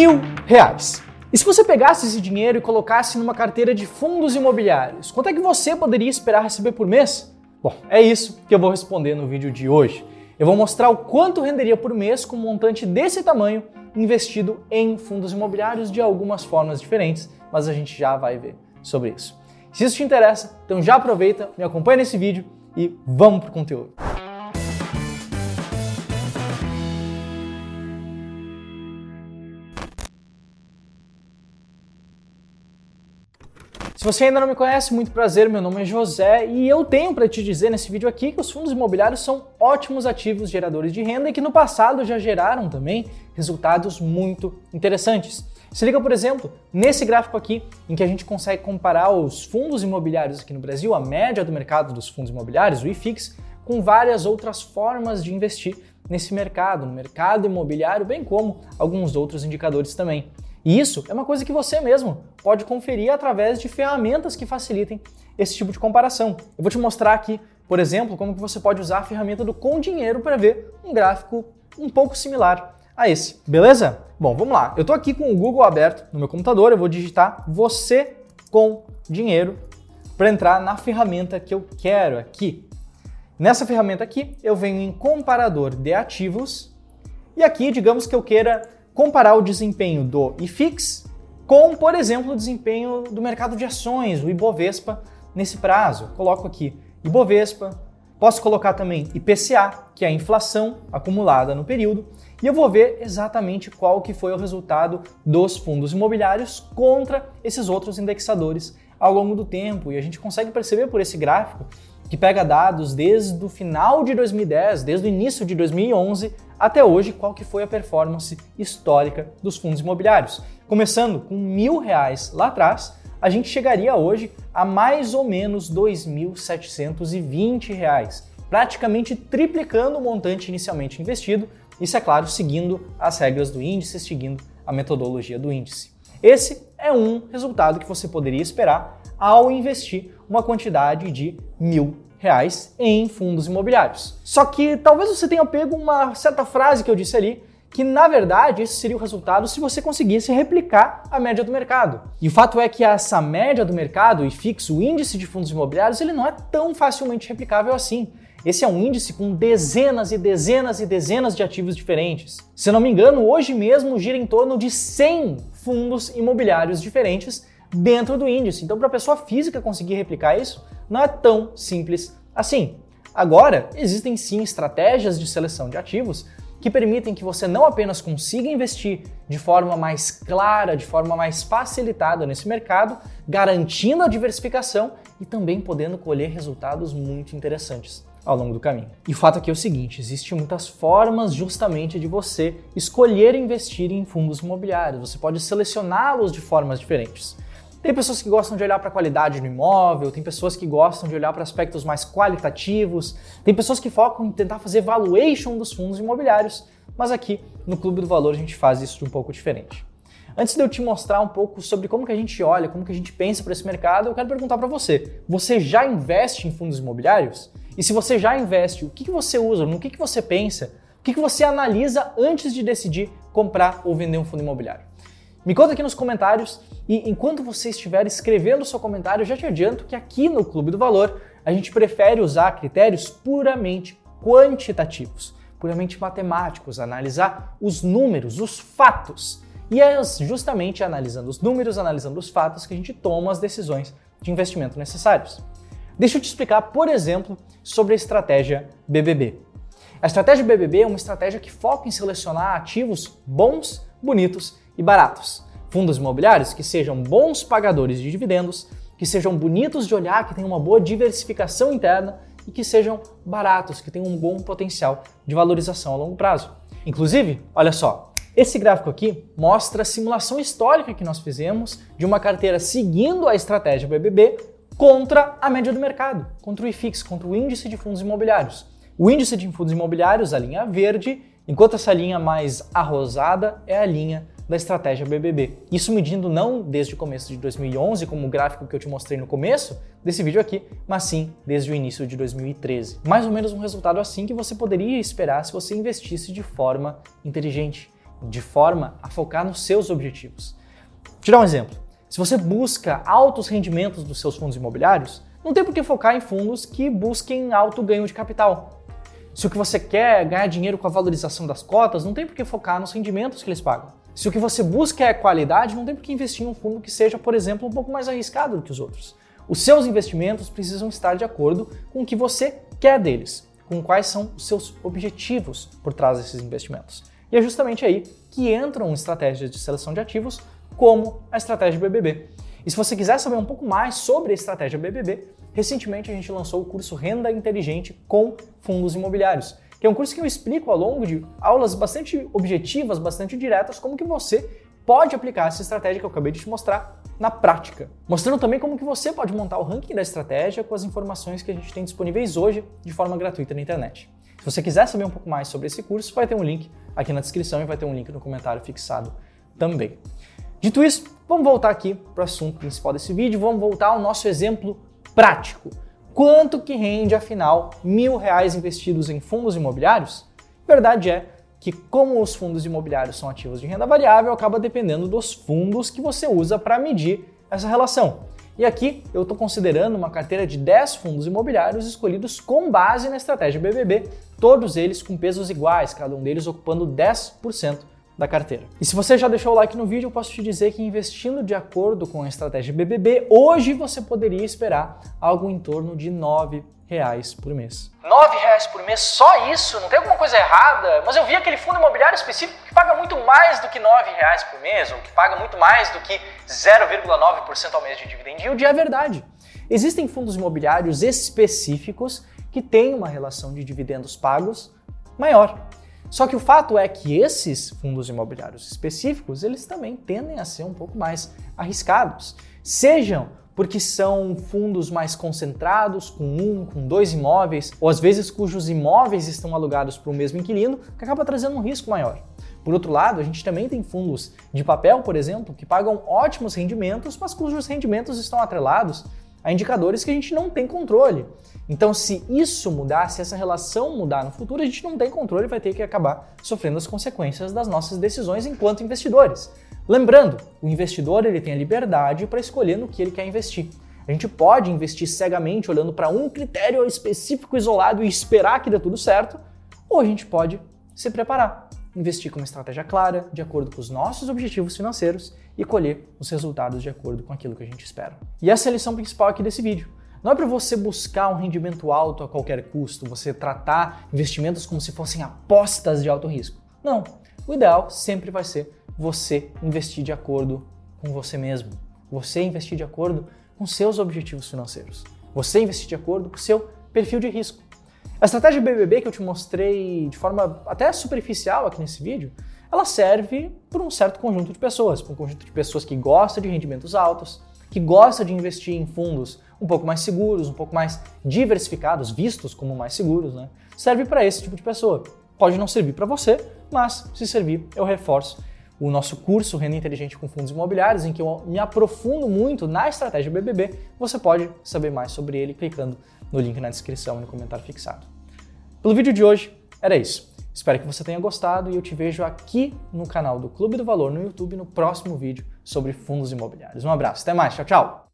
mil reais. E se você pegasse esse dinheiro e colocasse numa carteira de fundos imobiliários, quanto é que você poderia esperar receber por mês? Bom, é isso que eu vou responder no vídeo de hoje. Eu vou mostrar o quanto renderia por mês com um montante desse tamanho investido em fundos imobiliários de algumas formas diferentes, mas a gente já vai ver sobre isso. Se isso te interessa, então já aproveita, me acompanha nesse vídeo e vamos pro conteúdo. Se você ainda não me conhece, muito prazer, meu nome é José e eu tenho para te dizer nesse vídeo aqui que os fundos imobiliários são ótimos ativos geradores de renda e que no passado já geraram também resultados muito interessantes. Se liga, por exemplo, nesse gráfico aqui, em que a gente consegue comparar os fundos imobiliários aqui no Brasil, a média do mercado dos fundos imobiliários, o IFIX, com várias outras formas de investir nesse mercado, no mercado imobiliário, bem como alguns outros indicadores também. E isso é uma coisa que você mesmo pode conferir através de ferramentas que facilitem esse tipo de comparação. Eu vou te mostrar aqui, por exemplo, como que você pode usar a ferramenta do Com Dinheiro para ver um gráfico um pouco similar a esse, beleza? Bom, vamos lá. Eu estou aqui com o Google aberto no meu computador, eu vou digitar você com dinheiro para entrar na ferramenta que eu quero aqui. Nessa ferramenta aqui, eu venho em comparador de ativos e aqui, digamos que eu queira comparar o desempenho do IFIX com, por exemplo, o desempenho do mercado de ações, o Ibovespa, nesse prazo. coloco aqui Ibovespa, posso colocar também IPCA, que é a inflação acumulada no período, e eu vou ver exatamente qual que foi o resultado dos fundos imobiliários contra esses outros indexadores ao longo do tempo. E a gente consegue perceber por esse gráfico que pega dados desde o final de 2010, desde o início de 2011 até hoje, qual que foi a performance histórica dos fundos imobiliários. Começando com mil reais lá atrás, a gente chegaria hoje a mais ou menos R$ 2.720, praticamente triplicando o montante inicialmente investido, isso é claro, seguindo as regras do índice, seguindo a metodologia do índice. Esse é um resultado que você poderia esperar ao investir uma quantidade de mil reais em fundos imobiliários. Só que talvez você tenha pego uma certa frase que eu disse ali, que na verdade esse seria o resultado se você conseguisse replicar a média do mercado. E o fato é que essa média do mercado e fixo, o índice de fundos imobiliários, ele não é tão facilmente replicável assim. Esse é um índice com dezenas e dezenas e dezenas de ativos diferentes. Se não me engano, hoje mesmo gira em torno de 100 fundos imobiliários diferentes dentro do índice. Então, para a pessoa física conseguir replicar isso, não é tão simples assim. Agora, existem sim estratégias de seleção de ativos que permitem que você não apenas consiga investir de forma mais clara, de forma mais facilitada nesse mercado, garantindo a diversificação e também podendo colher resultados muito interessantes ao longo do caminho. E o fato aqui é o seguinte: existem muitas formas justamente de você escolher investir em fundos imobiliários. Você pode selecioná-los de formas diferentes. Tem pessoas que gostam de olhar para a qualidade do imóvel, tem pessoas que gostam de olhar para aspectos mais qualitativos, tem pessoas que focam em tentar fazer valuation dos fundos imobiliários, mas aqui no Clube do Valor a gente faz isso de um pouco diferente. Antes de eu te mostrar um pouco sobre como que a gente olha, como que a gente pensa para esse mercado, eu quero perguntar para você: você já investe em fundos imobiliários? E se você já investe, o que, que você usa, no que, que você pensa, o que, que você analisa antes de decidir comprar ou vender um fundo imobiliário? Me conta aqui nos comentários e enquanto você estiver escrevendo seu comentário, já te adianto que aqui no Clube do Valor a gente prefere usar critérios puramente quantitativos, puramente matemáticos, analisar os números, os fatos. E é justamente analisando os números, analisando os fatos que a gente toma as decisões de investimento necessários. Deixa eu te explicar, por exemplo, sobre a estratégia BBB. A estratégia BBB é uma estratégia que foca em selecionar ativos bons, bonitos e baratos. Fundos imobiliários que sejam bons pagadores de dividendos, que sejam bonitos de olhar, que tenham uma boa diversificação interna e que sejam baratos, que tenham um bom potencial de valorização a longo prazo. Inclusive, olha só, esse gráfico aqui mostra a simulação histórica que nós fizemos de uma carteira seguindo a estratégia BBB contra a média do mercado, contra o IFIX, contra o índice de fundos imobiliários. O índice de fundos imobiliários, a linha verde, enquanto essa linha mais arrosada é a linha da estratégia BBB. Isso medindo não desde o começo de 2011, como o gráfico que eu te mostrei no começo desse vídeo aqui, mas sim desde o início de 2013. Mais ou menos um resultado assim que você poderia esperar se você investisse de forma inteligente. de forma a focar nos seus objetivos. Vou te dar um exemplo. Se você busca altos rendimentos dos seus fundos imobiliários, não tem por que focar em fundos que busquem alto ganho de capital. Se o que você quer é ganhar dinheiro com a valorização das cotas, não tem por que focar nos rendimentos que eles pagam. Se o que você busca é qualidade, não tem por que investir em um fundo que seja, por exemplo, um pouco mais arriscado do que os outros. Os seus investimentos precisam estar de acordo com o que você quer deles, com quais são os seus objetivos por trás desses investimentos. E é justamente aí que entram estratégias de seleção de ativos, como a estratégia BBB. E se você quiser saber um pouco mais sobre a estratégia BBB, recentemente a gente lançou o curso Renda Inteligente com Fundos Imobiliários, que é um curso que eu explico ao longo de aulas bastante objetivas, bastante diretas, como que você pode aplicar essa estratégia que eu acabei de te mostrar na prática. Mostrando também como que você pode montar o ranking da estratégia com as informações que a gente tem disponíveis hoje de forma gratuita na internet. Se você quiser saber um pouco mais sobre esse curso, vai ter um link aqui na descrição e vai ter um link no comentário fixado também. Dito isso, vamos voltar aqui para o assunto principal desse vídeo, vamos voltar ao nosso exemplo prático. Quanto que rende, afinal, mil reais investidos em fundos imobiliários? Verdade é que, como os fundos imobiliários são ativos de renda variável, acaba dependendo dos fundos que você usa para medir essa relação. E aqui eu estou considerando uma carteira de 10 fundos imobiliários escolhidos com base na estratégia BBB, todos eles com pesos iguais, cada um deles ocupando 10% da carteira. E se você já deixou o like no vídeo, eu posso te dizer que investindo de acordo com a estratégia BBB, hoje você poderia esperar algo em torno de 9 reais por mês. 9 reais por mês, só isso? Não tem alguma coisa errada? Mas eu vi aquele fundo imobiliário específico que paga muito mais do que 9 reais por mês, ou que paga muito mais do que 0,9% ao mês de dividendo. E o dia é verdade. Existem fundos imobiliários específicos que têm uma relação de dividendos pagos maior. Só que o fato é que esses fundos imobiliários específicos, eles também tendem a ser um pouco mais arriscados. Sejam porque são fundos mais concentrados, com um, com dois imóveis, ou às vezes cujos imóveis estão alugados para o mesmo inquilino, que acaba trazendo um risco maior. Por outro lado, a gente também tem fundos de papel, por exemplo, que pagam ótimos rendimentos, mas cujos rendimentos estão atrelados a indicadores que a gente não tem controle. Então, se isso mudar, se essa relação mudar no futuro, a gente não tem controle e vai ter que acabar sofrendo as consequências das nossas decisões enquanto investidores. Lembrando, o investidor ele tem a liberdade para escolher no que ele quer investir. A gente pode investir cegamente olhando para um critério específico isolado e esperar que dê tudo certo, ou a gente pode se preparar investir com uma estratégia clara, de acordo com os nossos objetivos financeiros e colher os resultados de acordo com aquilo que a gente espera. E essa é a lição principal aqui desse vídeo. Não é para você buscar um rendimento alto a qualquer custo, você tratar investimentos como se fossem apostas de alto risco. Não. O ideal sempre vai ser você investir de acordo com você mesmo. Você investir de acordo com seus objetivos financeiros. Você investir de acordo com seu perfil de risco. A estratégia BBB que eu te mostrei de forma até superficial aqui nesse vídeo, ela serve para um certo conjunto de pessoas, para um conjunto de pessoas que gosta de rendimentos altos, que gosta de investir em fundos um pouco mais seguros, um pouco mais diversificados, vistos como mais seguros, né? Serve para esse tipo de pessoa. Pode não servir para você, mas se servir, eu reforço o nosso curso Renda Inteligente com Fundos Imobiliários, em que eu me aprofundo muito na estratégia BBB. Você pode saber mais sobre ele clicando no link na descrição e no comentário fixado. Pelo vídeo de hoje, era isso. Espero que você tenha gostado e eu te vejo aqui no canal do Clube do Valor no YouTube no próximo vídeo sobre fundos imobiliários. Um abraço, até mais, tchau, tchau!